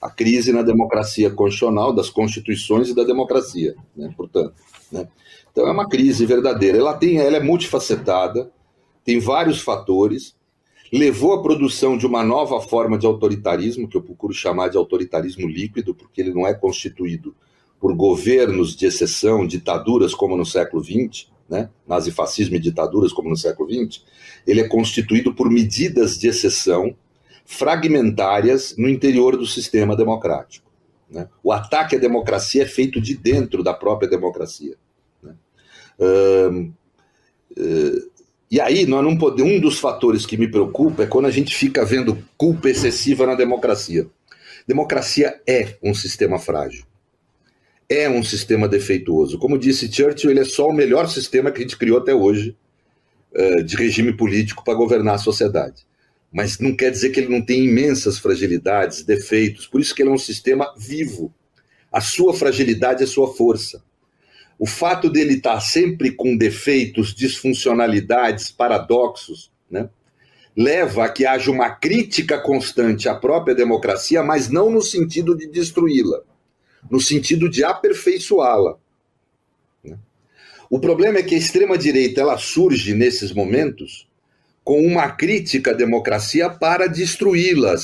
a crise na democracia constitucional, das constituições e da democracia, né? portanto. Né? Então é uma crise verdadeira. Ela, tem, ela é multifacetada, tem vários fatores, levou à produção de uma nova forma de autoritarismo, que eu procuro chamar de autoritarismo líquido, porque ele não é constituído por governos de exceção, ditaduras como no século XX, né? nazifascismo e ditaduras como no século XX, ele é constituído por medidas de exceção fragmentárias no interior do sistema democrático. Né? O ataque à democracia é feito de dentro da própria democracia. Né? Uh, e aí, nós não podemos, um dos fatores que me preocupa é quando a gente fica vendo culpa excessiva na democracia. Democracia é um sistema frágil. é um sistema defeituoso. Como disse Churchill, ele é só o melhor sistema que a gente criou até hoje uh, de regime político para governar a sociedade. Mas não quer dizer que ele não tem imensas fragilidades, defeitos. Por isso que ele é um sistema vivo. A sua fragilidade é sua força. O fato dele estar sempre com defeitos, disfuncionalidades, paradoxos, né, leva a que haja uma crítica constante à própria democracia, mas não no sentido de destruí-la, no sentido de aperfeiçoá-la. Né. O problema é que a extrema-direita ela surge nesses momentos com uma crítica à democracia para destruí-la.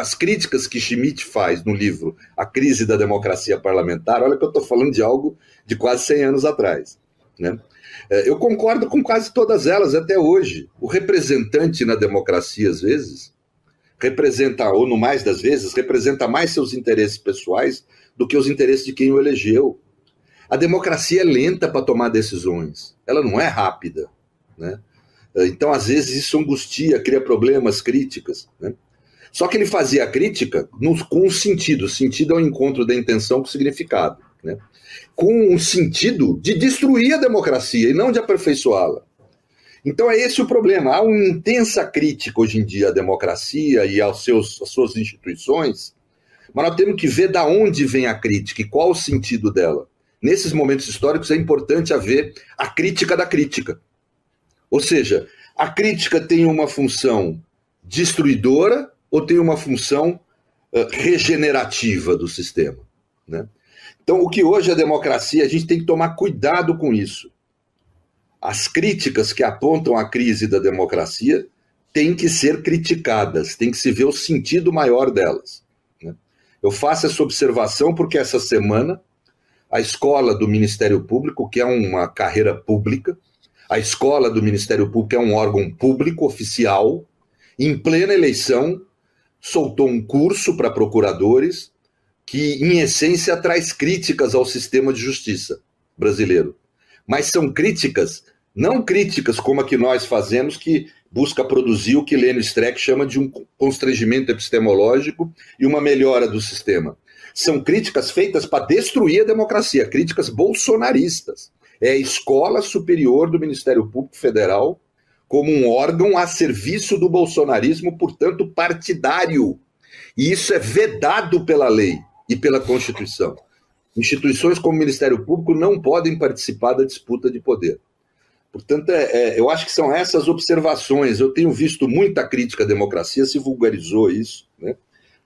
As críticas que Schmidt faz no livro A Crise da Democracia Parlamentar, olha que eu estou falando de algo de quase 100 anos atrás. Né? É, eu concordo com quase todas elas até hoje. O representante na democracia, às vezes, representa, ou no mais das vezes, representa mais seus interesses pessoais do que os interesses de quem o elegeu. A democracia é lenta para tomar decisões, ela não é rápida. Né? Então, às vezes, isso angustia, cria problemas, críticas. Né? Só que ele fazia a crítica com um sentido. Sentido é o encontro da intenção com o significado. Né? Com um sentido de destruir a democracia e não de aperfeiçoá-la. Então é esse o problema. Há uma intensa crítica hoje em dia à democracia e aos seus, às suas instituições, mas nós temos que ver da onde vem a crítica e qual o sentido dela. Nesses momentos históricos é importante haver a crítica da crítica. Ou seja, a crítica tem uma função destruidora ou tem uma função uh, regenerativa do sistema. Né? Então, o que hoje é democracia, a gente tem que tomar cuidado com isso. As críticas que apontam a crise da democracia têm que ser criticadas, tem que se ver o sentido maior delas. Né? Eu faço essa observação porque essa semana a escola do Ministério Público, que é uma carreira pública, a escola do Ministério Público é um órgão público oficial. Em plena eleição, soltou um curso para procuradores que, em essência, traz críticas ao sistema de justiça brasileiro. Mas são críticas, não críticas como a que nós fazemos, que busca produzir o que Lênin Streck chama de um constrangimento epistemológico e uma melhora do sistema. São críticas feitas para destruir a democracia, críticas bolsonaristas é a Escola Superior do Ministério Público Federal como um órgão a serviço do bolsonarismo, portanto partidário. E isso é vedado pela lei e pela Constituição. Instituições como o Ministério Público não podem participar da disputa de poder. Portanto, é, é, eu acho que são essas observações. Eu tenho visto muita crítica à democracia, se vulgarizou isso. Né?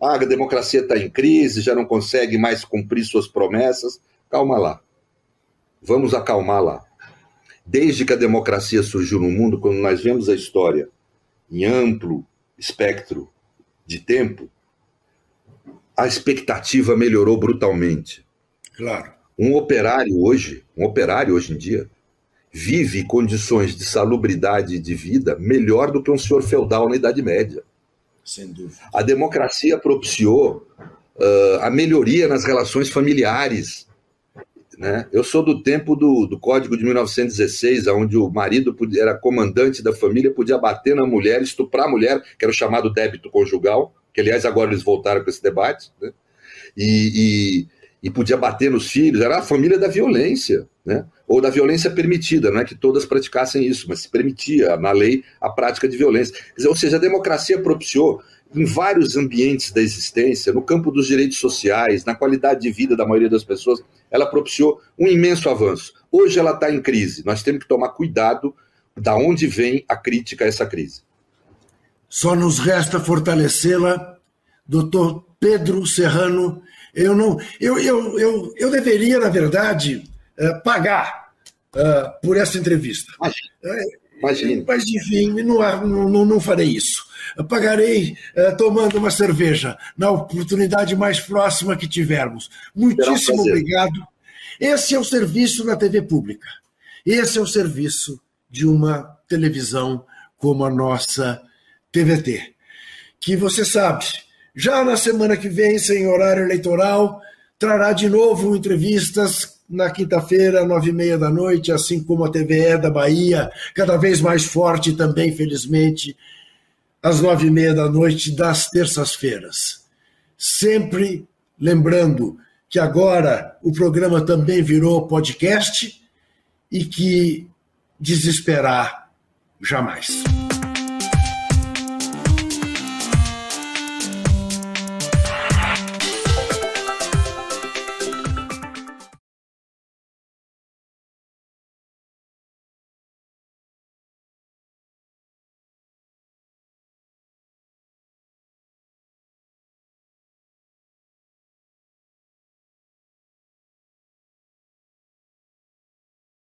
Ah, a democracia está em crise, já não consegue mais cumprir suas promessas. Calma lá. Vamos acalmar lá. Desde que a democracia surgiu no mundo, quando nós vemos a história em amplo espectro de tempo, a expectativa melhorou brutalmente. Claro. Um operário hoje, um operário hoje em dia, vive condições de salubridade de vida melhor do que um senhor feudal na Idade Média. Sem dúvida. A democracia propiciou uh, a melhoria nas relações familiares, né? Eu sou do tempo do, do Código de 1916, onde o marido podia, era comandante da família, podia bater na mulher, estuprar a mulher, que era o chamado débito conjugal, que aliás agora eles voltaram com esse debate, né? e, e, e, podia bater nos filhos, era a família da violência, né? ou da violência permitida, não é que todas praticassem isso, mas se permitia na lei a prática de violência. Dizer, ou seja, a democracia propiciou em vários ambientes da existência, no campo dos direitos sociais, na qualidade de vida da maioria das pessoas, ela propiciou um imenso avanço. Hoje ela está em crise. Nós temos que tomar cuidado da onde vem a crítica a essa crise. Só nos resta fortalecê-la, doutor Pedro Serrano. Eu não, eu, eu, eu, eu deveria, na verdade, uh, pagar uh, por essa entrevista. Imagina. Imagina. Mas, enfim, não, não, não farei isso pagarei uh, tomando uma cerveja na oportunidade mais próxima que tivermos. Muitíssimo obrigado. Esse é o serviço da TV pública. Esse é o serviço de uma televisão como a nossa TVT. Que você sabe, já na semana que vem, sem horário eleitoral, trará de novo entrevistas na quinta-feira, nove e meia da noite, assim como a TVE da Bahia, cada vez mais forte também, felizmente, às nove e meia da noite das terças-feiras. Sempre lembrando que agora o programa também virou podcast e que desesperar jamais.